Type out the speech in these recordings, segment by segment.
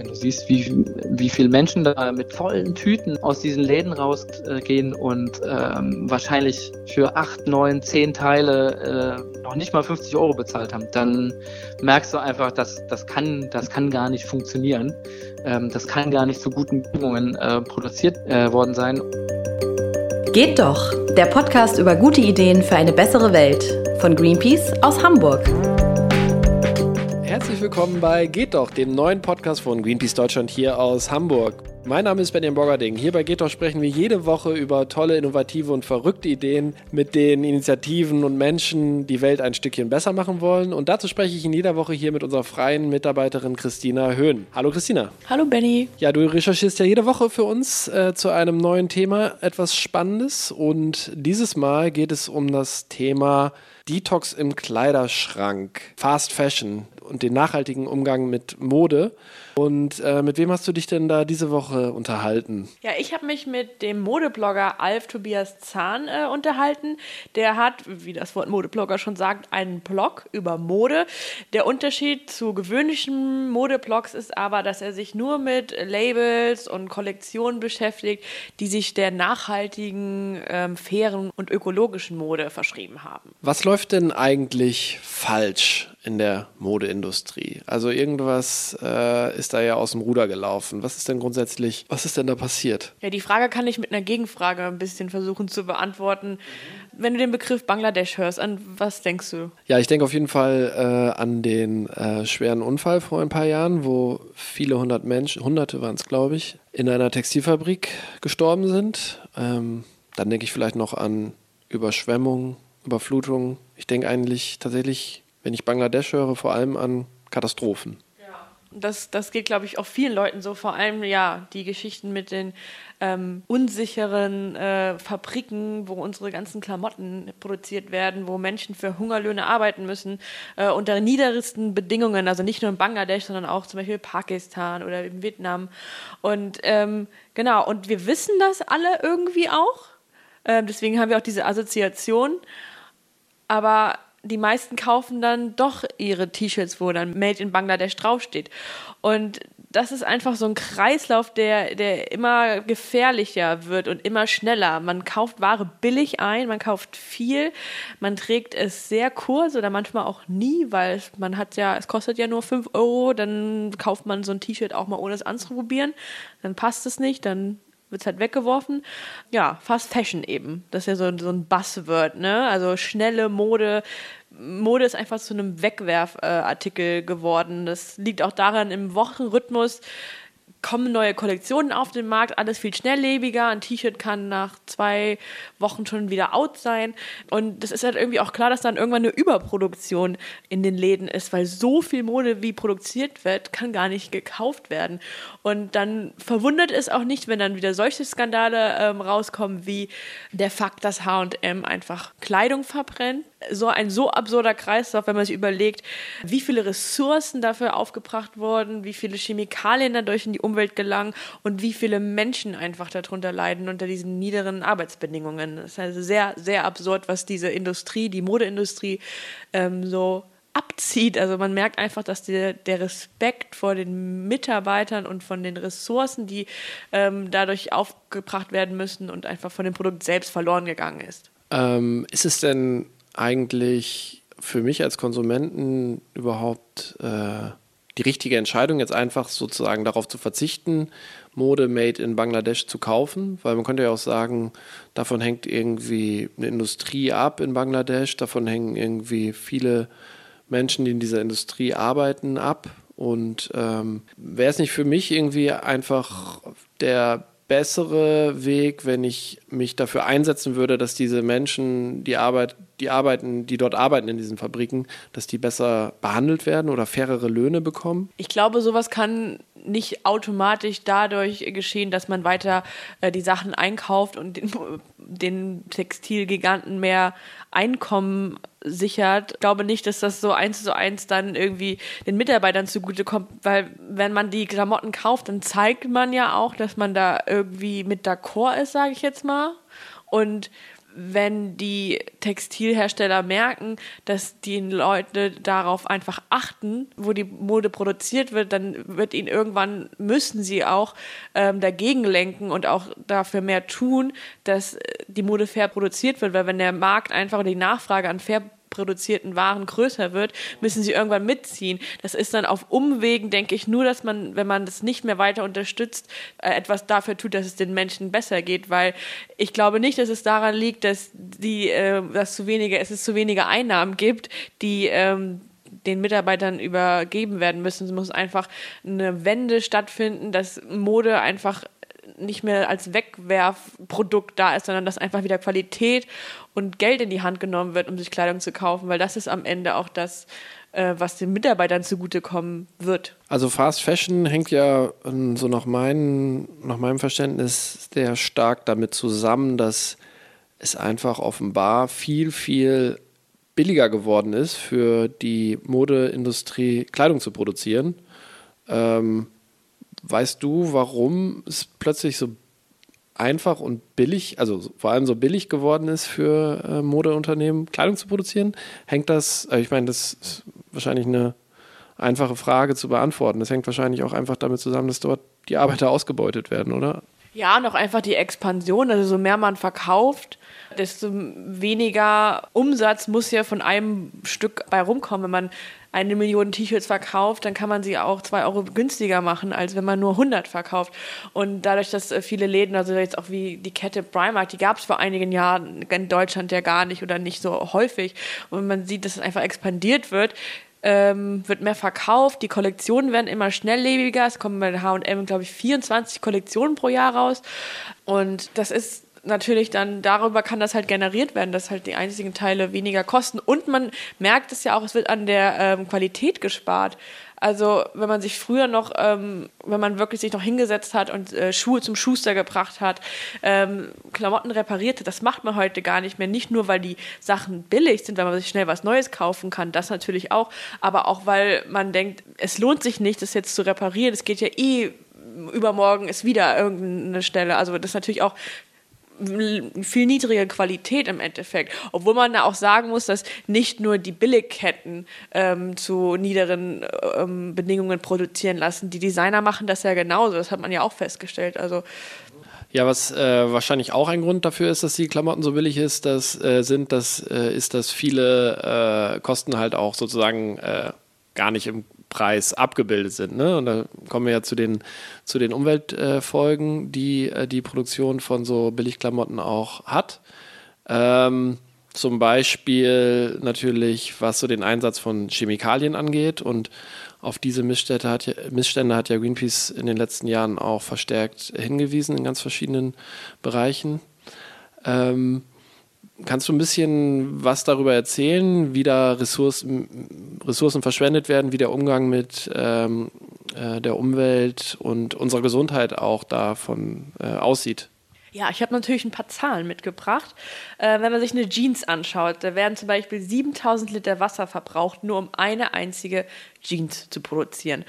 wenn du siehst, wie, wie viele Menschen da mit vollen Tüten aus diesen Läden rausgehen und ähm, wahrscheinlich für acht, neun, zehn Teile äh, noch nicht mal 50 Euro bezahlt haben, dann merkst du einfach, dass das kann, das kann gar nicht funktionieren. Ähm, das kann gar nicht zu guten Bedingungen äh, produziert äh, worden sein. Geht doch, der Podcast über gute Ideen für eine bessere Welt von Greenpeace aus Hamburg. Herzlich willkommen bei Geht doch, dem neuen Podcast von Greenpeace Deutschland hier aus Hamburg. Mein Name ist Benjamin Borgerding. Hier bei Geht doch sprechen wir jede Woche über tolle, innovative und verrückte Ideen mit den Initiativen und Menschen, die Welt ein Stückchen besser machen wollen. Und dazu spreche ich in jeder Woche hier mit unserer freien Mitarbeiterin Christina Höhn. Hallo Christina. Hallo Benny. Ja, du recherchierst ja jede Woche für uns äh, zu einem neuen Thema etwas Spannendes. Und dieses Mal geht es um das Thema Detox im Kleiderschrank, Fast Fashion und den nachhaltigen Umgang mit Mode. Und äh, mit wem hast du dich denn da diese Woche unterhalten? Ja, ich habe mich mit dem Modeblogger Alf Tobias Zahn äh, unterhalten. Der hat, wie das Wort Modeblogger schon sagt, einen Blog über Mode. Der Unterschied zu gewöhnlichen Modeblogs ist aber, dass er sich nur mit Labels und Kollektionen beschäftigt, die sich der nachhaltigen, ähm, fairen und ökologischen Mode verschrieben haben. Was läuft denn eigentlich falsch in der Modeindustrie. Also irgendwas äh, ist da ja aus dem Ruder gelaufen. Was ist denn grundsätzlich, was ist denn da passiert? Ja, die Frage kann ich mit einer Gegenfrage ein bisschen versuchen zu beantworten. Wenn du den Begriff Bangladesch hörst, an was denkst du? Ja, ich denke auf jeden Fall äh, an den äh, schweren Unfall vor ein paar Jahren, wo viele hundert Menschen, hunderte waren es, glaube ich, in einer Textilfabrik gestorben sind. Ähm, dann denke ich vielleicht noch an Überschwemmungen, Überflutungen. Ich denke eigentlich tatsächlich wenn ich Bangladesch höre, vor allem an Katastrophen. Das, das geht, glaube ich, auch vielen Leuten so. Vor allem, ja, die Geschichten mit den ähm, unsicheren äh, Fabriken, wo unsere ganzen Klamotten produziert werden, wo Menschen für Hungerlöhne arbeiten müssen, äh, unter niedersten Bedingungen, also nicht nur in Bangladesch, sondern auch zum Beispiel Pakistan oder in Vietnam. Und ähm, genau, und wir wissen das alle irgendwie auch. Ähm, deswegen haben wir auch diese Assoziation. Aber die meisten kaufen dann doch ihre T-Shirts, wo dann Made in Bangladesch draufsteht. Und das ist einfach so ein Kreislauf, der, der immer gefährlicher wird und immer schneller. Man kauft Ware billig ein, man kauft viel, man trägt es sehr kurz oder manchmal auch nie, weil es, man hat ja, es kostet ja nur 5 Euro, dann kauft man so ein T-Shirt auch mal ohne es anzuprobieren, dann passt es nicht, dann wird es halt weggeworfen. Ja, Fast Fashion eben. Das ist ja so, so ein Buzzword, ne? Also schnelle Mode. Mode ist einfach zu einem Wegwerfartikel geworden. Das liegt auch daran im Wochenrhythmus kommen neue Kollektionen auf den Markt, alles viel schnelllebiger. Ein T-Shirt kann nach zwei Wochen schon wieder out sein. Und das ist halt irgendwie auch klar, dass dann irgendwann eine Überproduktion in den Läden ist, weil so viel Mode wie produziert wird, kann gar nicht gekauft werden. Und dann verwundert es auch nicht, wenn dann wieder solche Skandale ähm, rauskommen, wie der Fakt, dass H&M einfach Kleidung verbrennt so ein so absurder Kreislauf, wenn man sich überlegt, wie viele Ressourcen dafür aufgebracht wurden, wie viele Chemikalien dadurch in die Umwelt gelangen und wie viele Menschen einfach darunter leiden unter diesen niederen Arbeitsbedingungen. Das ist also sehr, sehr absurd, was diese Industrie, die Modeindustrie ähm, so abzieht. Also man merkt einfach, dass der, der Respekt vor den Mitarbeitern und von den Ressourcen, die ähm, dadurch aufgebracht werden müssen und einfach von dem Produkt selbst verloren gegangen ist. Ähm, ist es denn eigentlich für mich als Konsumenten überhaupt äh, die richtige Entscheidung, jetzt einfach sozusagen darauf zu verzichten, Mode made in Bangladesch zu kaufen? Weil man könnte ja auch sagen, davon hängt irgendwie eine Industrie ab in Bangladesch, davon hängen irgendwie viele Menschen, die in dieser Industrie arbeiten, ab. Und ähm, wäre es nicht für mich irgendwie einfach der bessere Weg, wenn ich mich dafür einsetzen würde, dass diese Menschen, die Arbeit, die arbeiten, die dort arbeiten in diesen Fabriken, dass die besser behandelt werden oder fairere Löhne bekommen? Ich glaube, sowas kann nicht automatisch dadurch geschehen, dass man weiter äh, die Sachen einkauft und den, den Textilgiganten mehr Einkommen sichert. Ich glaube nicht, dass das so eins zu eins dann irgendwie den Mitarbeitern zugutekommt, weil wenn man die Klamotten kauft, dann zeigt man ja auch, dass man da irgendwie mit d'accord ist, sage ich jetzt mal. Und wenn die Textilhersteller merken, dass die Leute darauf einfach achten, wo die Mode produziert wird, dann wird ihnen irgendwann müssen sie auch ähm, dagegen lenken und auch dafür mehr tun, dass die Mode fair produziert wird, weil wenn der Markt einfach die Nachfrage an fair produzierten Waren größer wird, müssen sie irgendwann mitziehen. Das ist dann auf Umwegen, denke ich, nur, dass man, wenn man das nicht mehr weiter unterstützt, äh, etwas dafür tut, dass es den Menschen besser geht, weil ich glaube nicht, dass es daran liegt, dass die, äh, dass zu wenige, es ist zu wenige Einnahmen gibt, die ähm, den Mitarbeitern übergeben werden müssen. Es muss einfach eine Wende stattfinden, dass Mode einfach nicht mehr als Wegwerfprodukt da ist, sondern dass einfach wieder Qualität und Geld in die Hand genommen wird, um sich Kleidung zu kaufen, weil das ist am Ende auch das, äh, was den Mitarbeitern zugutekommen wird. Also Fast Fashion hängt ja so nach, mein, nach meinem Verständnis sehr stark damit zusammen, dass es einfach offenbar viel, viel billiger geworden ist, für die Modeindustrie Kleidung zu produzieren. Ähm, weißt du, warum es plötzlich so einfach und billig, also vor allem so billig geworden ist für äh, Modeunternehmen, Kleidung zu produzieren? Hängt das, äh, ich meine, das ist wahrscheinlich eine einfache Frage zu beantworten. Das hängt wahrscheinlich auch einfach damit zusammen, dass dort die Arbeiter ausgebeutet werden, oder? Ja, noch einfach die Expansion. Also so mehr man verkauft, desto weniger Umsatz muss ja von einem Stück bei rumkommen. Wenn man eine Million T-Shirts verkauft, dann kann man sie auch zwei Euro günstiger machen, als wenn man nur 100 verkauft. Und dadurch, dass äh, viele Läden, also jetzt auch wie die Kette Primark, die gab es vor einigen Jahren in Deutschland ja gar nicht oder nicht so häufig. Und man sieht, dass es einfach expandiert wird, ähm, wird mehr verkauft, die Kollektionen werden immer schnelllebiger. Es kommen bei H&M, glaube ich, 24 Kollektionen pro Jahr raus. Und das ist natürlich dann darüber kann das halt generiert werden, dass halt die einzigen Teile weniger kosten. Und man merkt es ja auch, es wird an der ähm, Qualität gespart. Also wenn man sich früher noch, ähm, wenn man wirklich sich noch hingesetzt hat und äh, Schuhe zum Schuster gebracht hat, ähm, Klamotten reparierte, das macht man heute gar nicht mehr. Nicht nur, weil die Sachen billig sind, weil man sich schnell was Neues kaufen kann, das natürlich auch, aber auch, weil man denkt, es lohnt sich nicht, das jetzt zu reparieren. Es geht ja eh übermorgen ist wieder irgendeine Stelle. Also das ist natürlich auch viel niedrige Qualität im Endeffekt. Obwohl man da auch sagen muss, dass nicht nur die Billigketten ähm, zu niederen ähm, Bedingungen produzieren lassen. Die Designer machen das ja genauso. Das hat man ja auch festgestellt. Also ja, was äh, wahrscheinlich auch ein Grund dafür ist, dass die Klamotten so billig ist, das äh, sind, das äh, ist, dass viele äh, Kosten halt auch sozusagen äh, gar nicht im Preis abgebildet sind. Ne? Und da kommen wir ja zu den, zu den Umweltfolgen, äh, die äh, die Produktion von so Billigklamotten auch hat. Ähm, zum Beispiel natürlich, was so den Einsatz von Chemikalien angeht. Und auf diese Missstände hat, ja, Missstände hat ja Greenpeace in den letzten Jahren auch verstärkt hingewiesen in ganz verschiedenen Bereichen. Ähm, Kannst du ein bisschen was darüber erzählen, wie da Ressourcen, Ressourcen verschwendet werden, wie der Umgang mit ähm, äh, der Umwelt und unserer Gesundheit auch davon äh, aussieht? Ja, ich habe natürlich ein paar Zahlen mitgebracht. Äh, wenn man sich eine Jeans anschaut, da werden zum Beispiel 7000 Liter Wasser verbraucht, nur um eine einzige Jeans zu produzieren.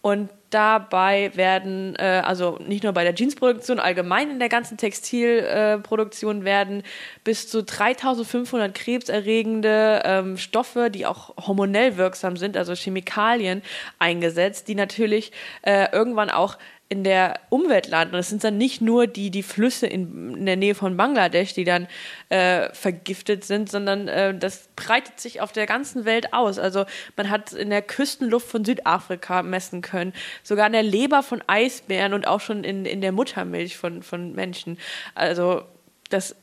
Und dabei werden, äh, also nicht nur bei der Jeansproduktion, allgemein in der ganzen Textilproduktion äh, werden bis zu 3500 krebserregende ähm, Stoffe, die auch hormonell wirksam sind, also Chemikalien, eingesetzt, die natürlich äh, irgendwann auch in der Umwelt landen. Und es sind dann nicht nur die, die Flüsse in, in der Nähe von Bangladesch, die dann äh, vergiftet sind, sondern äh, das breitet sich auf der ganzen Welt aus. Also man hat in der Küstenluft von Südafrika messen können, sogar in der Leber von Eisbären und auch schon in, in der Muttermilch von, von Menschen. Also das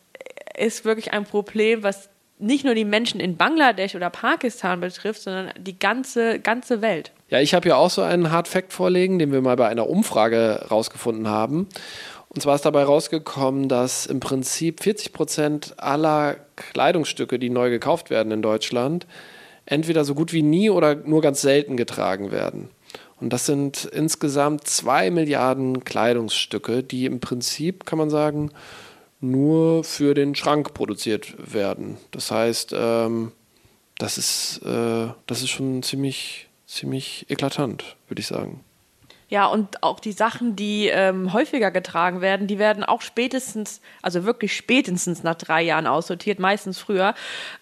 ist wirklich ein Problem, was nicht nur die Menschen in Bangladesch oder Pakistan betrifft, sondern die ganze, ganze Welt. Ja, ich habe ja auch so einen Hard Fact vorlegen, den wir mal bei einer Umfrage rausgefunden haben. Und zwar ist dabei rausgekommen, dass im Prinzip 40 Prozent aller Kleidungsstücke, die neu gekauft werden in Deutschland, entweder so gut wie nie oder nur ganz selten getragen werden. Und das sind insgesamt zwei Milliarden Kleidungsstücke, die im Prinzip, kann man sagen, nur für den Schrank produziert werden. Das heißt, ähm, das, ist, äh, das ist schon ziemlich ziemlich eklatant, würde ich sagen. Ja, und auch die Sachen, die ähm, häufiger getragen werden, die werden auch spätestens, also wirklich spätestens nach drei Jahren aussortiert, meistens früher.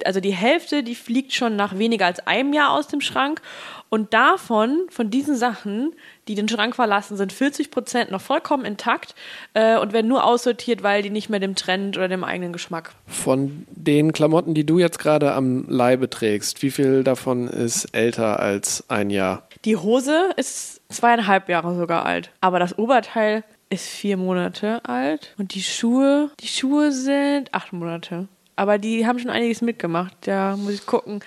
Also die Hälfte, die fliegt schon nach weniger als einem Jahr aus dem Schrank. Und davon, von diesen Sachen, die den Schrank verlassen, sind 40 Prozent noch vollkommen intakt äh, und werden nur aussortiert, weil die nicht mehr dem Trend oder dem eigenen Geschmack. Von den Klamotten, die du jetzt gerade am Leibe trägst, wie viel davon ist älter als ein Jahr? Die Hose ist zweieinhalb Jahre sogar alt, aber das Oberteil ist vier Monate alt und die Schuhe, die Schuhe sind acht Monate. Aber die haben schon einiges mitgemacht. Da muss ich gucken.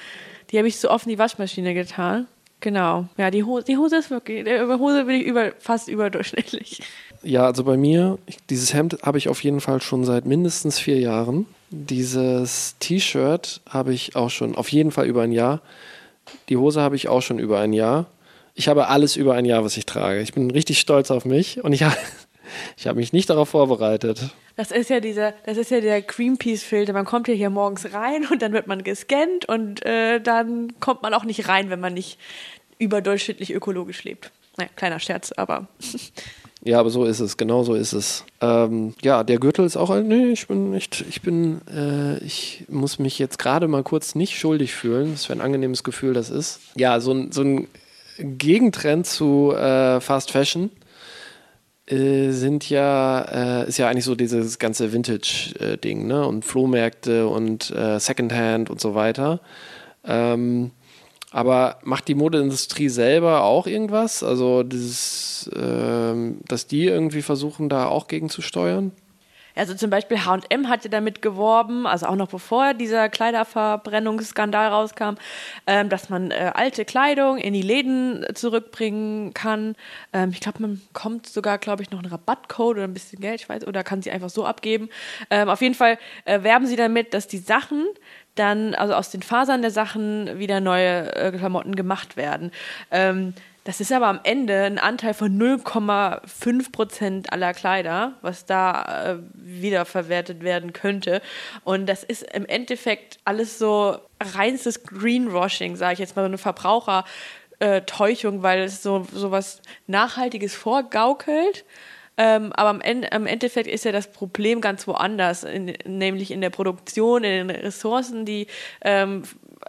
Die habe ich so oft in die Waschmaschine getan. Genau. Ja, die Hose, die Hose ist wirklich, über Hose bin ich über, fast überdurchschnittlich. Ja, also bei mir, ich, dieses Hemd habe ich auf jeden Fall schon seit mindestens vier Jahren. Dieses T-Shirt habe ich auch schon auf jeden Fall über ein Jahr. Die Hose habe ich auch schon über ein Jahr. Ich habe alles über ein Jahr, was ich trage. Ich bin richtig stolz auf mich und ich, ich habe mich nicht darauf vorbereitet. Das ist ja dieser, das ist ja der Greenpeace-Filter. Man kommt ja hier morgens rein und dann wird man gescannt und äh, dann kommt man auch nicht rein, wenn man nicht überdurchschnittlich ökologisch lebt. Naja, kleiner Scherz, aber. Ja, aber so ist es, genau so ist es. Ähm, ja, der Gürtel ist auch, nee, ich bin nicht, ich bin, äh, ich muss mich jetzt gerade mal kurz nicht schuldig fühlen. Was für ein angenehmes Gefühl das ist. Ja, so ein, so ein Gegentrend zu äh, Fast Fashion äh, sind ja, äh, ist ja eigentlich so dieses ganze Vintage-Ding, ne? Und Flohmärkte und äh, Secondhand und so weiter. Ähm, aber macht die Modeindustrie selber auch irgendwas? Also, dieses, ähm, dass die irgendwie versuchen, da auch gegenzusteuern? Also zum Beispiel H&M hatte damit geworben, also auch noch bevor dieser Kleiderverbrennungsskandal rauskam, ähm, dass man äh, alte Kleidung in die Läden zurückbringen kann. Ähm, ich glaube, man kommt sogar, glaube ich, noch einen Rabattcode oder ein bisschen Geld, ich weiß, oder kann sie einfach so abgeben. Ähm, auf jeden Fall äh, werben sie damit, dass die Sachen dann, also aus den Fasern der Sachen wieder neue äh, Klamotten gemacht werden. Ähm, das ist aber am Ende ein Anteil von 0,5 Prozent aller Kleider, was da äh, wiederverwertet werden könnte. Und das ist im Endeffekt alles so reinstes Greenwashing, sage ich jetzt mal, so eine Verbrauchertäuschung, äh, weil es so, so was Nachhaltiges vorgaukelt. Ähm, aber am, Ende, am Endeffekt ist ja das Problem ganz woanders, in, nämlich in der Produktion, in den Ressourcen, die ähm,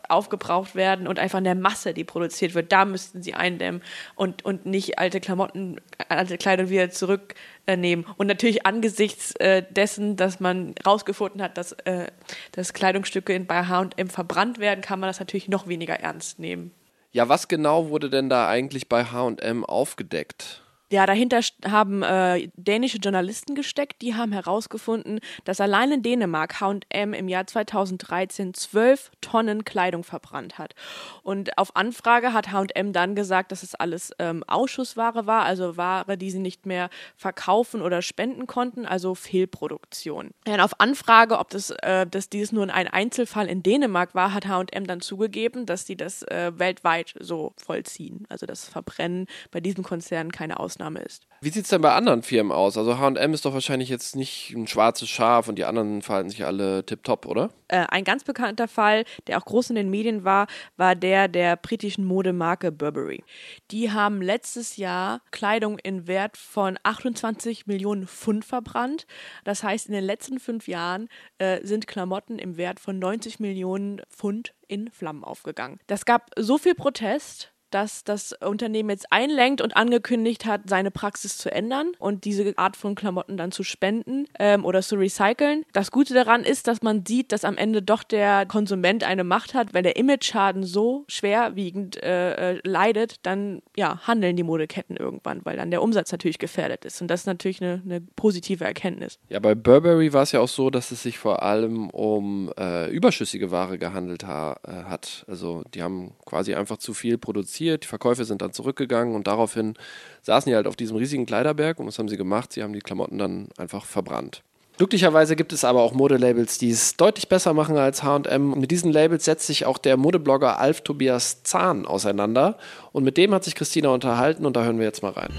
aufgebraucht werden und einfach in der Masse, die produziert wird. Da müssten sie eindämmen und, und nicht alte Klamotten, alte Kleidung wieder zurücknehmen. Und natürlich angesichts äh, dessen, dass man rausgefunden hat, dass, äh, dass Kleidungsstücke bei H&M verbrannt werden, kann man das natürlich noch weniger ernst nehmen. Ja, was genau wurde denn da eigentlich bei H&M aufgedeckt? Ja, dahinter haben äh, dänische Journalisten gesteckt, die haben herausgefunden, dass allein in Dänemark H&M im Jahr 2013 zwölf Tonnen Kleidung verbrannt hat. Und auf Anfrage hat H&M dann gesagt, dass es alles ähm, Ausschussware war, also Ware, die sie nicht mehr verkaufen oder spenden konnten, also Fehlproduktion. Und auf Anfrage, ob das, äh, dass dies nur ein Einzelfall in Dänemark war, hat H&M dann zugegeben, dass sie das äh, weltweit so vollziehen. Also das Verbrennen bei diesem Konzern keine Ausnahme Ausnahme ist. Wie sieht es denn bei anderen Firmen aus? Also HM ist doch wahrscheinlich jetzt nicht ein schwarzes Schaf und die anderen verhalten sich alle tipptopp, oder? Äh, ein ganz bekannter Fall, der auch groß in den Medien war, war der der britischen Modemarke Burberry. Die haben letztes Jahr Kleidung in Wert von 28 Millionen Pfund verbrannt. Das heißt, in den letzten fünf Jahren äh, sind Klamotten im Wert von 90 Millionen Pfund in Flammen aufgegangen. Das gab so viel Protest, dass das Unternehmen jetzt einlenkt und angekündigt hat, seine Praxis zu ändern und diese Art von Klamotten dann zu spenden ähm, oder zu recyceln. Das Gute daran ist, dass man sieht, dass am Ende doch der Konsument eine Macht hat, wenn der Image-Schaden so schwerwiegend äh, äh, leidet, dann ja, handeln die Modeketten irgendwann, weil dann der Umsatz natürlich gefährdet ist. Und das ist natürlich eine, eine positive Erkenntnis. Ja, bei Burberry war es ja auch so, dass es sich vor allem um äh, überschüssige Ware gehandelt ha äh, hat. Also die haben quasi einfach zu viel produziert produziert, die Verkäufe sind dann zurückgegangen und daraufhin saßen die halt auf diesem riesigen Kleiderberg und was haben sie gemacht? Sie haben die Klamotten dann einfach verbrannt. Glücklicherweise gibt es aber auch Modelabels, die es deutlich besser machen als HM. Mit diesen Labels setzt sich auch der Modeblogger Alf Tobias Zahn auseinander. Und mit dem hat sich Christina unterhalten und da hören wir jetzt mal rein.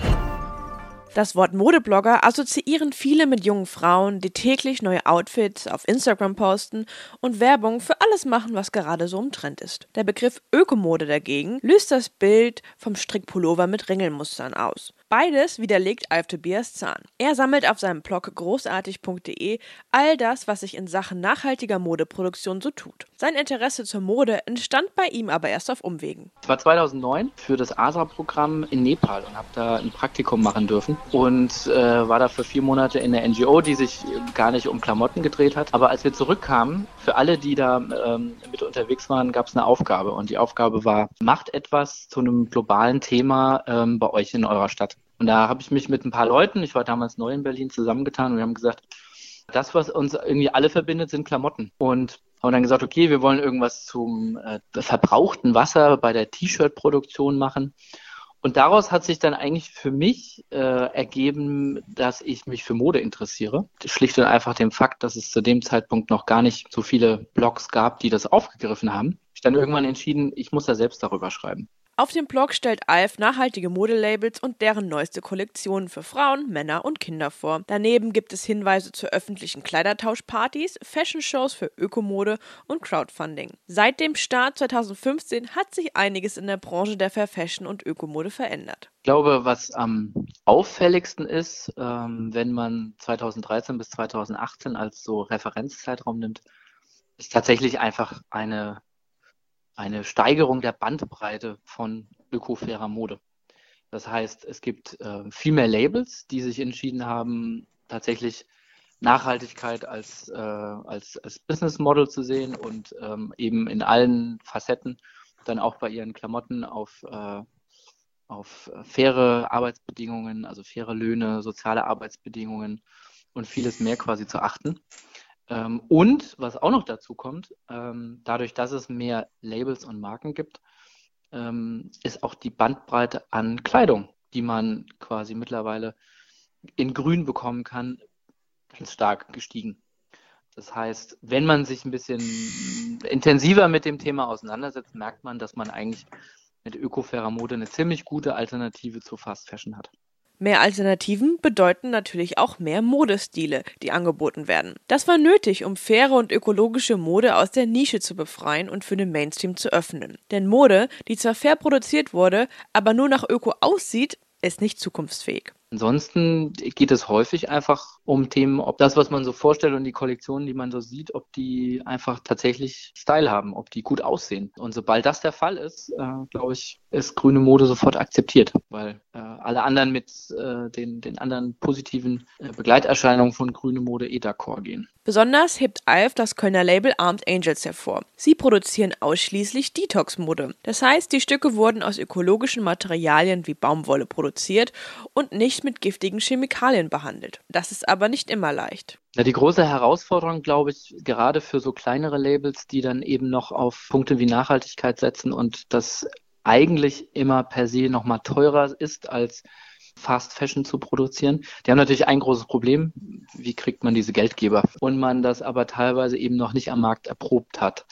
Das Wort Modeblogger assoziieren viele mit jungen Frauen, die täglich neue Outfits auf Instagram posten und Werbung für alles machen, was gerade so im Trend ist. Der Begriff Ökomode dagegen löst das Bild vom Strickpullover mit Ringelmustern aus. Beides widerlegt Alf Tobias Zahn. Er sammelt auf seinem Blog großartig.de all das, was sich in Sachen nachhaltiger Modeproduktion so tut. Sein Interesse zur Mode entstand bei ihm aber erst auf Umwegen. Ich war 2009 für das ASA-Programm in Nepal und habe da ein Praktikum machen dürfen und äh, war da für vier Monate in der NGO, die sich gar nicht um Klamotten gedreht hat. Aber als wir zurückkamen, für alle, die da ähm, mit unterwegs waren, gab es eine Aufgabe und die Aufgabe war, macht etwas zu einem globalen Thema ähm, bei euch in eurer Stadt. Und da habe ich mich mit ein paar Leuten, ich war damals neu in Berlin, zusammengetan und wir haben gesagt, das, was uns irgendwie alle verbindet, sind Klamotten. Und haben dann gesagt, okay, wir wollen irgendwas zum äh, verbrauchten Wasser bei der T-Shirt-Produktion machen. Und daraus hat sich dann eigentlich für mich äh, ergeben, dass ich mich für Mode interessiere. Schlicht und einfach dem Fakt, dass es zu dem Zeitpunkt noch gar nicht so viele Blogs gab, die das aufgegriffen haben. Ich dann irgendwann entschieden, ich muss da selbst darüber schreiben. Auf dem Blog stellt Alf nachhaltige Modelabels und deren neueste Kollektionen für Frauen, Männer und Kinder vor. Daneben gibt es Hinweise zu öffentlichen Kleidertauschpartys, Fashion-Shows für Ökomode und Crowdfunding. Seit dem Start 2015 hat sich einiges in der Branche der Fair Fashion und Ökomode verändert. Ich glaube, was am auffälligsten ist, ähm, wenn man 2013 bis 2018 als so Referenzzeitraum nimmt, ist tatsächlich einfach eine eine Steigerung der Bandbreite von ökofairer Mode. Das heißt, es gibt äh, viel mehr Labels, die sich entschieden haben, tatsächlich Nachhaltigkeit als, äh, als, als Business Model zu sehen und ähm, eben in allen Facetten dann auch bei ihren Klamotten auf, äh, auf faire Arbeitsbedingungen, also faire Löhne, soziale Arbeitsbedingungen und vieles mehr quasi zu achten. Ähm, und was auch noch dazu kommt, ähm, dadurch, dass es mehr Labels und Marken gibt, ähm, ist auch die Bandbreite an Kleidung, die man quasi mittlerweile in Grün bekommen kann, ganz stark gestiegen. Das heißt, wenn man sich ein bisschen intensiver mit dem Thema auseinandersetzt, merkt man, dass man eigentlich mit ökofairer Mode eine ziemlich gute Alternative zu Fast Fashion hat. Mehr Alternativen bedeuten natürlich auch mehr Modestile, die angeboten werden. Das war nötig, um faire und ökologische Mode aus der Nische zu befreien und für den Mainstream zu öffnen. Denn Mode, die zwar fair produziert wurde, aber nur nach Öko aussieht, ist nicht zukunftsfähig. Ansonsten geht es häufig einfach um Themen, ob das, was man so vorstellt und die Kollektionen, die man so sieht, ob die einfach tatsächlich Style haben, ob die gut aussehen. Und sobald das der Fall ist, äh, glaube ich, ist grüne Mode sofort akzeptiert, weil äh, alle anderen mit äh, den, den anderen positiven äh, Begleiterscheinungen von grüne Mode eh d'accord gehen. Besonders hebt Alf das Kölner Label Armed Angels hervor. Sie produzieren ausschließlich Detox-Mode. Das heißt, die Stücke wurden aus ökologischen Materialien wie Baumwolle produziert und nicht mit giftigen Chemikalien behandelt. Das ist aber nicht immer leicht. Ja, die große Herausforderung, glaube ich, gerade für so kleinere Labels, die dann eben noch auf Punkte wie Nachhaltigkeit setzen und das eigentlich immer per se nochmal teurer ist als Fast Fashion zu produzieren. Die haben natürlich ein großes Problem. Wie kriegt man diese Geldgeber? Und man das aber teilweise eben noch nicht am Markt erprobt hat.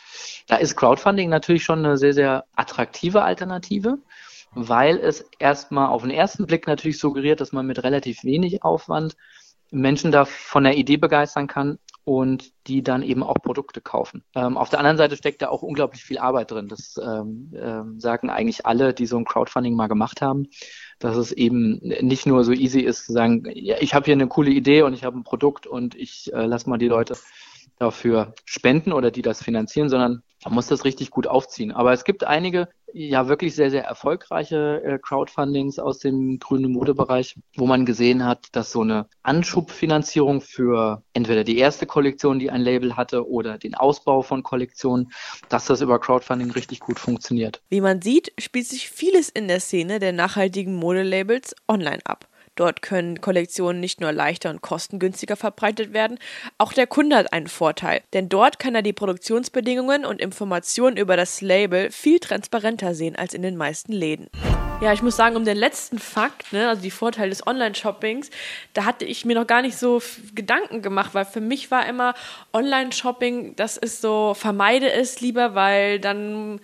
Da ist Crowdfunding natürlich schon eine sehr, sehr attraktive Alternative, weil es erstmal auf den ersten Blick natürlich suggeriert, dass man mit relativ wenig Aufwand Menschen da von der Idee begeistern kann und die dann eben auch Produkte kaufen. Ähm, auf der anderen Seite steckt da auch unglaublich viel Arbeit drin. Das ähm, ähm, sagen eigentlich alle, die so ein Crowdfunding mal gemacht haben dass es eben nicht nur so easy ist zu sagen, ja, ich habe hier eine coole Idee und ich habe ein Produkt und ich äh, lasse mal die Leute dafür spenden oder die das finanzieren, sondern man muss das richtig gut aufziehen. Aber es gibt einige, ja wirklich sehr, sehr erfolgreiche äh, Crowdfundings aus dem grünen Modebereich, wo man gesehen hat, dass so eine Anschubfinanzierung für entweder die erste Kollektion, die ein Label hatte, oder den Ausbau von Kollektionen, dass das über Crowdfunding richtig gut funktioniert. Wie man sieht, spielt sich vieles in der Szene der nachhaltigen Modelabels online ab. Dort können Kollektionen nicht nur leichter und kostengünstiger verbreitet werden, auch der Kunde hat einen Vorteil, denn dort kann er die Produktionsbedingungen und Informationen über das Label viel transparenter sehen als in den meisten Läden. Ja, ich muss sagen, um den letzten Fakt, ne, also die Vorteile des Online-Shoppings, da hatte ich mir noch gar nicht so Gedanken gemacht, weil für mich war immer Online-Shopping, das ist so, vermeide es lieber, weil dann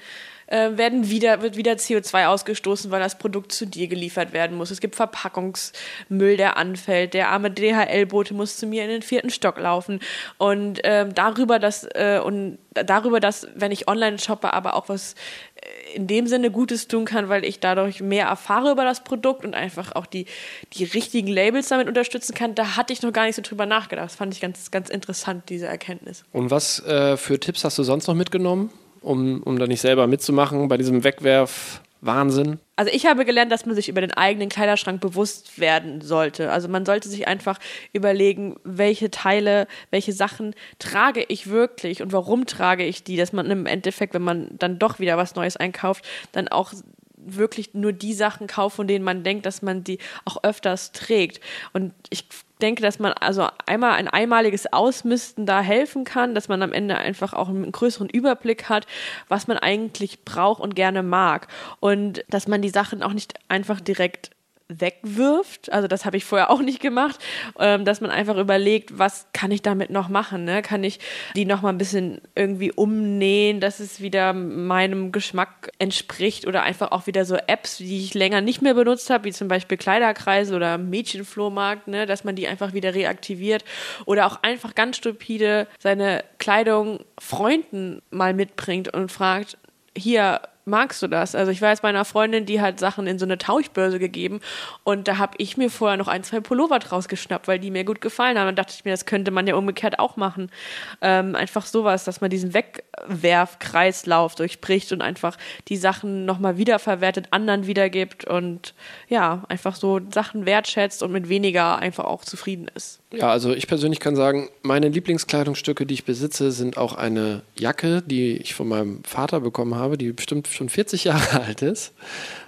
äh, werden wieder, wird wieder CO2 ausgestoßen, weil das Produkt zu dir geliefert werden muss. Es gibt Verpackungsmüll, der anfällt. Der arme DHL-Bote muss zu mir in den vierten Stock laufen. Und ähm, darüber, dass, äh, und darüber, dass, wenn ich online shoppe, aber auch was äh, in dem Sinne Gutes tun kann, weil ich dadurch mehr erfahre über das Produkt und einfach auch die, die richtigen Labels damit unterstützen kann, da hatte ich noch gar nicht so drüber nachgedacht. Das fand ich ganz, ganz interessant, diese Erkenntnis. Und was äh, für Tipps hast du sonst noch mitgenommen, um, um da nicht selber mitzumachen bei diesem Wegwerf? Wahnsinn. Also ich habe gelernt, dass man sich über den eigenen Kleiderschrank bewusst werden sollte. Also man sollte sich einfach überlegen, welche Teile, welche Sachen trage ich wirklich und warum trage ich die, dass man im Endeffekt, wenn man dann doch wieder was Neues einkauft, dann auch wirklich nur die Sachen kauft, von denen man denkt, dass man die auch öfters trägt. Und ich denke, dass man also einmal ein einmaliges Ausmisten da helfen kann, dass man am Ende einfach auch einen größeren Überblick hat, was man eigentlich braucht und gerne mag. Und dass man die Sachen auch nicht einfach direkt wegwirft. Also das habe ich vorher auch nicht gemacht, ähm, dass man einfach überlegt, was kann ich damit noch machen? Ne? Kann ich die noch mal ein bisschen irgendwie umnähen, dass es wieder meinem Geschmack entspricht oder einfach auch wieder so Apps, die ich länger nicht mehr benutzt habe, wie zum Beispiel Kleiderkreise oder Mädchenflohmarkt, ne? dass man die einfach wieder reaktiviert oder auch einfach ganz stupide seine Kleidung Freunden mal mitbringt und fragt, hier, magst du das? Also ich war jetzt bei einer Freundin, die hat Sachen in so eine Tauchbörse gegeben und da habe ich mir vorher noch ein, zwei Pullover draus geschnappt, weil die mir gut gefallen haben. Dann dachte ich mir, das könnte man ja umgekehrt auch machen. Ähm, einfach sowas, dass man diesen Wegwerfkreislauf durchbricht und einfach die Sachen nochmal wiederverwertet, anderen wiedergibt und ja, einfach so Sachen wertschätzt und mit weniger einfach auch zufrieden ist. Ja, also ich persönlich kann sagen, meine Lieblingskleidungsstücke, die ich besitze, sind auch eine Jacke, die ich von meinem Vater bekommen habe, die bestimmt schon 40 Jahre alt ist.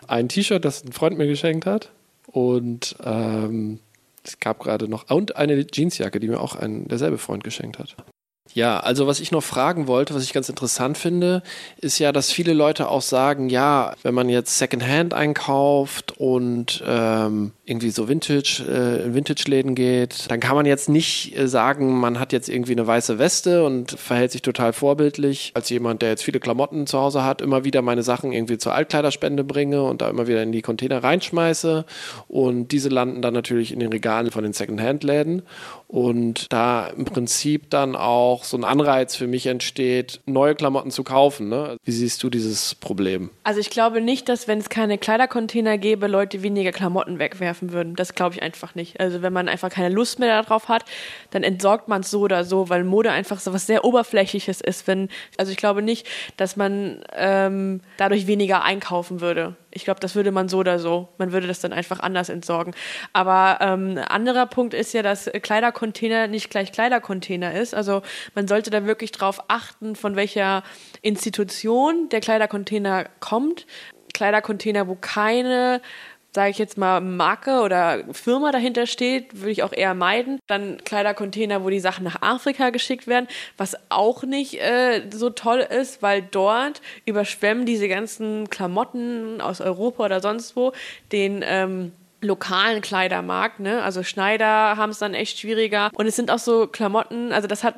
Ein T-Shirt, das ein Freund mir geschenkt hat. Und ähm, es gab gerade noch. Und eine Jeansjacke, die mir auch ein derselbe Freund geschenkt hat. Ja, also was ich noch fragen wollte, was ich ganz interessant finde, ist ja, dass viele Leute auch sagen, ja, wenn man jetzt Secondhand einkauft und ähm, irgendwie so Vintage, äh, in Vintage-Läden geht, dann kann man jetzt nicht äh, sagen, man hat jetzt irgendwie eine weiße Weste und verhält sich total vorbildlich. Als jemand, der jetzt viele Klamotten zu Hause hat, immer wieder meine Sachen irgendwie zur Altkleiderspende bringe und da immer wieder in die Container reinschmeiße. Und diese landen dann natürlich in den Regalen von den Secondhand-Läden. Und da im Prinzip dann auch so ein Anreiz für mich entsteht, neue Klamotten zu kaufen. Ne? Wie siehst du dieses Problem? Also ich glaube nicht, dass wenn es keine Kleidercontainer gäbe, Leute weniger Klamotten wegwerfen würden. Das glaube ich einfach nicht. Also wenn man einfach keine Lust mehr darauf hat, dann entsorgt man es so oder so, weil Mode einfach so was sehr Oberflächliches ist. Wenn, also ich glaube nicht, dass man ähm, dadurch weniger einkaufen würde. Ich glaube, das würde man so oder so. Man würde das dann einfach anders entsorgen. Aber ähm, anderer Punkt ist ja, dass Kleidercontainer nicht gleich Kleidercontainer ist. Also man sollte da wirklich drauf achten, von welcher Institution der Kleidercontainer kommt. Kleidercontainer, wo keine sage ich jetzt mal, Marke oder Firma dahinter steht, würde ich auch eher meiden. Dann Kleidercontainer, wo die Sachen nach Afrika geschickt werden, was auch nicht äh, so toll ist, weil dort überschwemmen diese ganzen Klamotten aus Europa oder sonst wo den ähm, lokalen Kleidermarkt, ne? Also Schneider haben es dann echt schwieriger. Und es sind auch so Klamotten, also das hat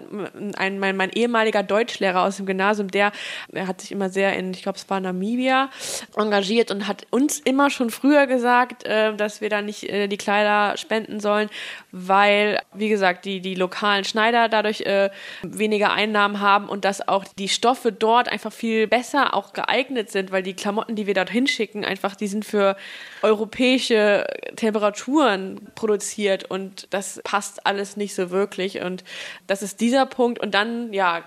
ein, mein, mein ehemaliger Deutschlehrer aus dem Gymnasium, der, der hat sich immer sehr in, ich glaube, es war Namibia, engagiert und hat uns immer schon früher gesagt, äh, dass wir da nicht äh, die Kleider spenden sollen, weil, wie gesagt, die, die lokalen Schneider dadurch äh, weniger Einnahmen haben und dass auch die Stoffe dort einfach viel besser auch geeignet sind, weil die Klamotten, die wir dort hinschicken, einfach, die sind für europäische Temperaturen produziert und das passt alles nicht so wirklich. Und das ist dieser Punkt. Und dann, ja,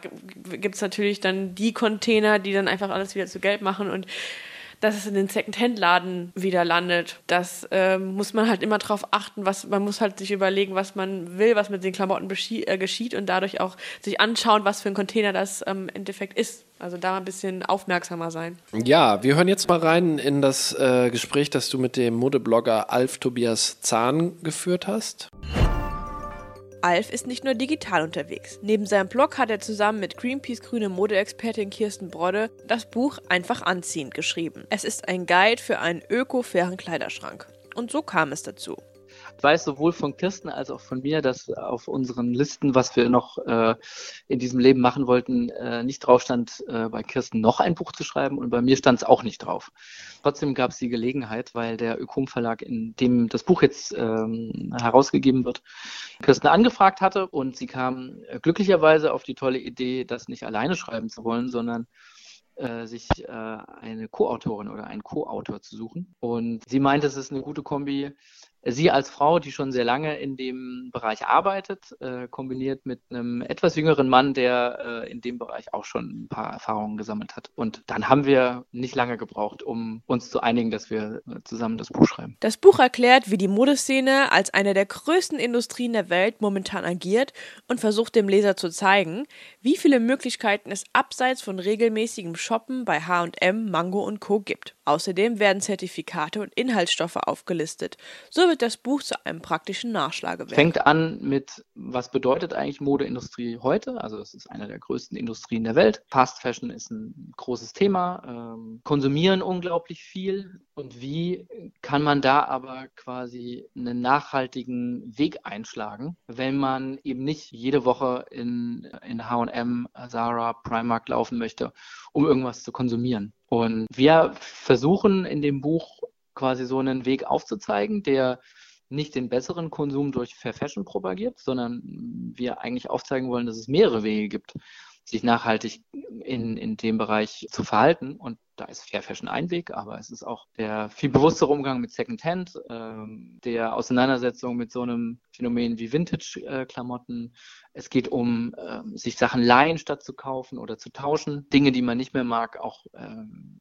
gibt es natürlich dann die Container, die dann einfach alles wieder zu Geld machen. Und dass es in den Second-Hand-Laden wieder landet. Das ähm, muss man halt immer drauf achten, was man muss halt sich überlegen, was man will, was mit den Klamotten äh, geschieht und dadurch auch sich anschauen, was für ein Container das im Endeffekt ist. Also da ein bisschen aufmerksamer sein. Ja, wir hören jetzt mal rein in das äh, Gespräch, das du mit dem Modeblogger Alf Tobias Zahn geführt hast. Alf ist nicht nur digital unterwegs. Neben seinem Blog hat er zusammen mit Greenpeace grüne Modeexpertin Kirsten Brodde das Buch Einfach anziehend geschrieben. Es ist ein Guide für einen öko-fairen Kleiderschrank. Und so kam es dazu. Ich weiß sowohl von Kirsten als auch von mir, dass auf unseren Listen, was wir noch äh, in diesem Leben machen wollten, äh, nicht drauf stand, äh, bei Kirsten noch ein Buch zu schreiben und bei mir stand es auch nicht drauf. Trotzdem gab es die Gelegenheit, weil der Ökom Verlag, in dem das Buch jetzt ähm, herausgegeben wird, Kirsten angefragt hatte und sie kam äh, glücklicherweise auf die tolle Idee, das nicht alleine schreiben zu wollen, sondern äh, sich äh, eine Co-Autorin oder einen Co-Autor zu suchen. Und sie meinte, es ist eine gute Kombi, Sie als Frau, die schon sehr lange in dem Bereich arbeitet, äh, kombiniert mit einem etwas jüngeren Mann, der äh, in dem Bereich auch schon ein paar Erfahrungen gesammelt hat. Und dann haben wir nicht lange gebraucht, um uns zu einigen, dass wir äh, zusammen das Buch schreiben. Das Buch erklärt, wie die Modeszene als eine der größten Industrien der Welt momentan agiert und versucht dem Leser zu zeigen, wie viele Möglichkeiten es abseits von regelmäßigem Shoppen bei H&M, Mango und Co. gibt. Außerdem werden Zertifikate und Inhaltsstoffe aufgelistet. So wird das Buch zu einem praktischen Nachschlagewerk. Fängt an mit, was bedeutet eigentlich Modeindustrie heute? Also es ist eine der größten Industrien der Welt. Fast Fashion ist ein großes Thema, ähm, konsumieren unglaublich viel. Und wie kann man da aber quasi einen nachhaltigen Weg einschlagen, wenn man eben nicht jede Woche in, in H&M, Zara, Primark laufen möchte, um irgendwas zu konsumieren? Und wir versuchen in dem Buch quasi so einen Weg aufzuzeigen, der nicht den besseren Konsum durch Fair Fashion propagiert, sondern wir eigentlich aufzeigen wollen, dass es mehrere Wege gibt, sich nachhaltig in, in dem Bereich zu verhalten. Und da ist Fair Fashion ein Weg, aber es ist auch der viel bewusstere Umgang mit Secondhand, ähm, der Auseinandersetzung mit so einem Phänomen wie Vintage-Klamotten. Es geht um äh, sich Sachen leihen statt zu kaufen oder zu tauschen, Dinge, die man nicht mehr mag, auch äh,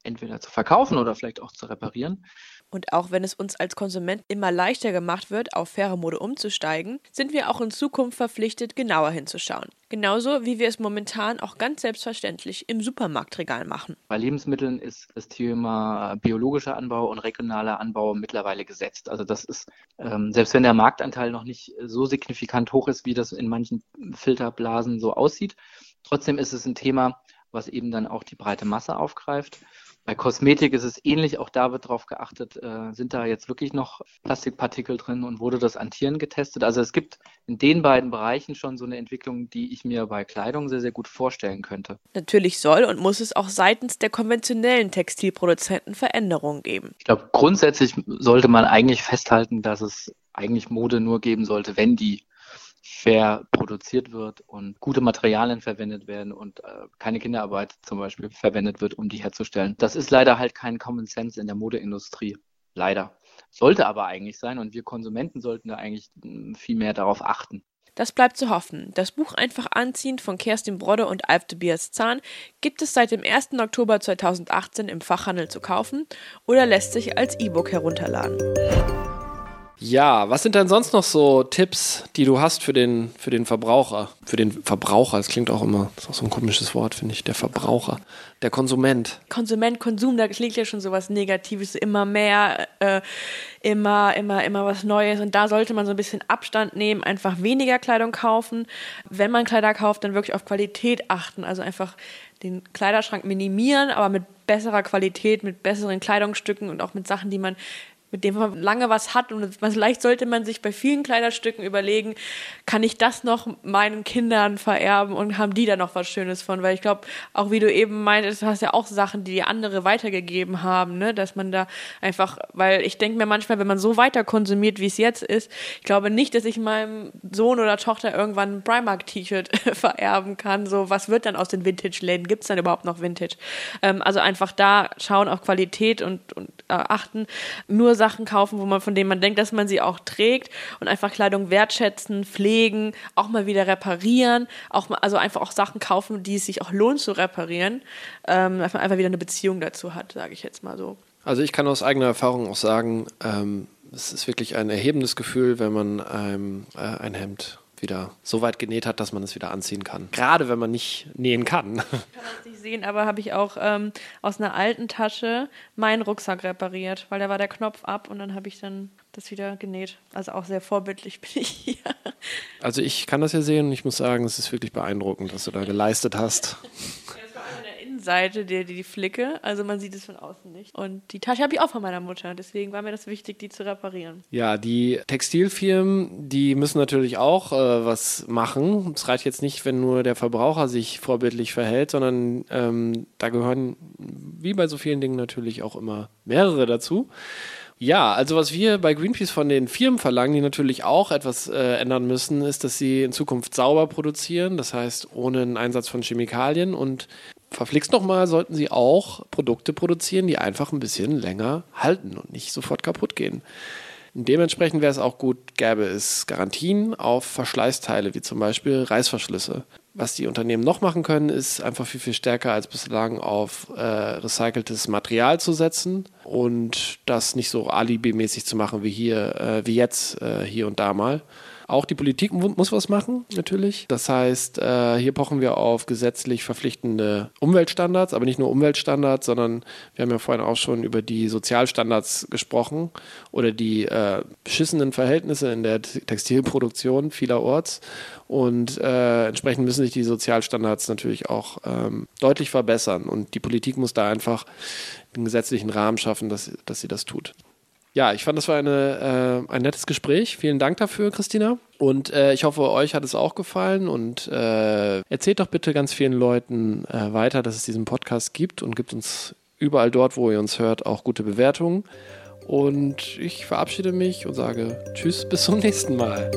entweder zu verkaufen oder vielleicht auch zu reparieren. Und auch wenn es uns als Konsument immer leichter gemacht wird, auf faire Mode umzusteigen, sind wir auch in Zukunft verpflichtet, genauer hinzuschauen. Genauso wie wir es momentan auch ganz selbstverständlich im Supermarktregal machen. Bei Lebensmitteln ist das Thema biologischer Anbau und regionaler Anbau mittlerweile gesetzt. Also das ist, ähm, selbst wenn der Marktanteil noch nicht so signifikant hoch ist, wie das in manchen Filterblasen so aussieht, trotzdem ist es ein Thema, was eben dann auch die breite Masse aufgreift. Bei Kosmetik ist es ähnlich, auch da wird darauf geachtet, äh, sind da jetzt wirklich noch Plastikpartikel drin und wurde das an Tieren getestet? Also es gibt in den beiden Bereichen schon so eine Entwicklung, die ich mir bei Kleidung sehr, sehr gut vorstellen könnte. Natürlich soll und muss es auch seitens der konventionellen Textilproduzenten Veränderungen geben. Ich glaube, grundsätzlich sollte man eigentlich festhalten, dass es eigentlich Mode nur geben sollte, wenn die fair produziert wird und gute Materialien verwendet werden und äh, keine Kinderarbeit zum Beispiel verwendet wird, um die herzustellen. Das ist leider halt kein Common Sense in der Modeindustrie. Leider. Sollte aber eigentlich sein und wir Konsumenten sollten da eigentlich hm, viel mehr darauf achten. Das bleibt zu hoffen. Das Buch Einfach anziehen von Kerstin Brodde und Alf Tobias Zahn gibt es seit dem 1. Oktober 2018 im Fachhandel zu kaufen oder lässt sich als E-Book herunterladen. Ja, was sind denn sonst noch so Tipps, die du hast für den, für den Verbraucher? Für den Verbraucher, das klingt auch immer, ist auch so ein komisches Wort, finde ich, der Verbraucher, der Konsument. Konsument, Konsum, da klingt ja schon so was Negatives, immer mehr, äh, immer, immer, immer was Neues. Und da sollte man so ein bisschen Abstand nehmen, einfach weniger Kleidung kaufen. Wenn man Kleider kauft, dann wirklich auf Qualität achten. Also einfach den Kleiderschrank minimieren, aber mit besserer Qualität, mit besseren Kleidungsstücken und auch mit Sachen, die man mit dem man lange was hat. Und vielleicht sollte man sich bei vielen Kleiderstücken überlegen, kann ich das noch meinen Kindern vererben und haben die da noch was Schönes von? Weil ich glaube, auch wie du eben meintest, du hast ja auch Sachen, die, die andere weitergegeben haben, ne? dass man da einfach, weil ich denke mir manchmal, wenn man so weiter konsumiert, wie es jetzt ist, ich glaube nicht, dass ich meinem Sohn oder Tochter irgendwann ein Primark-T-Shirt vererben kann. So, was wird dann aus den Vintage-Läden? Gibt es dann überhaupt noch Vintage? Ähm, also einfach da schauen auf Qualität und, und äh, achten. Nur Sachen kaufen, wo man, von denen man denkt, dass man sie auch trägt und einfach Kleidung wertschätzen, pflegen, auch mal wieder reparieren, auch mal, also einfach auch Sachen kaufen, die es sich auch lohnt zu reparieren, ähm, dass man einfach wieder eine Beziehung dazu hat, sage ich jetzt mal so. Also ich kann aus eigener Erfahrung auch sagen, ähm, es ist wirklich ein erhebendes Gefühl, wenn man ähm, äh, ein Hemd wieder so weit genäht hat, dass man es wieder anziehen kann. Gerade wenn man nicht nähen kann. Ich kann das nicht sehen, aber habe ich auch ähm, aus einer alten Tasche meinen Rucksack repariert, weil da war der Knopf ab und dann habe ich dann das wieder genäht. Also auch sehr vorbildlich bin ich hier. Also ich kann das ja sehen und ich muss sagen, es ist wirklich beeindruckend, was du da geleistet hast. Innenseite der die Flicke, also man sieht es von außen nicht. Und die Tasche habe ich auch von meiner Mutter, deswegen war mir das wichtig, die zu reparieren. Ja, die Textilfirmen, die müssen natürlich auch äh, was machen. Es reicht jetzt nicht, wenn nur der Verbraucher sich vorbildlich verhält, sondern ähm, da gehören, wie bei so vielen Dingen natürlich auch immer mehrere dazu. Ja, also was wir bei Greenpeace von den Firmen verlangen, die natürlich auch etwas äh, ändern müssen, ist, dass sie in Zukunft sauber produzieren, das heißt ohne den Einsatz von Chemikalien und verflixt nochmal sollten sie auch Produkte produzieren, die einfach ein bisschen länger halten und nicht sofort kaputt gehen. Dementsprechend wäre es auch gut, gäbe es Garantien auf Verschleißteile, wie zum Beispiel Reißverschlüsse. Was die Unternehmen noch machen können, ist einfach viel, viel stärker als bislang auf äh, recyceltes Material zu setzen und das nicht so alibimäßig zu machen wie hier, äh, wie jetzt, äh, hier und da mal. Auch die Politik muss was machen, natürlich. Das heißt, äh, hier pochen wir auf gesetzlich verpflichtende Umweltstandards, aber nicht nur Umweltstandards, sondern wir haben ja vorhin auch schon über die Sozialstandards gesprochen oder die äh, beschissenen Verhältnisse in der Textilproduktion vielerorts. Und äh, entsprechend müssen sich die Sozialstandards natürlich auch ähm, deutlich verbessern. Und die Politik muss da einfach einen gesetzlichen Rahmen schaffen, dass, dass sie das tut. Ja, ich fand, das war eine, äh, ein nettes Gespräch. Vielen Dank dafür, Christina. Und äh, ich hoffe, euch hat es auch gefallen. Und äh, erzählt doch bitte ganz vielen Leuten äh, weiter, dass es diesen Podcast gibt und gibt uns überall dort, wo ihr uns hört, auch gute Bewertungen. Und ich verabschiede mich und sage Tschüss, bis zum nächsten Mal.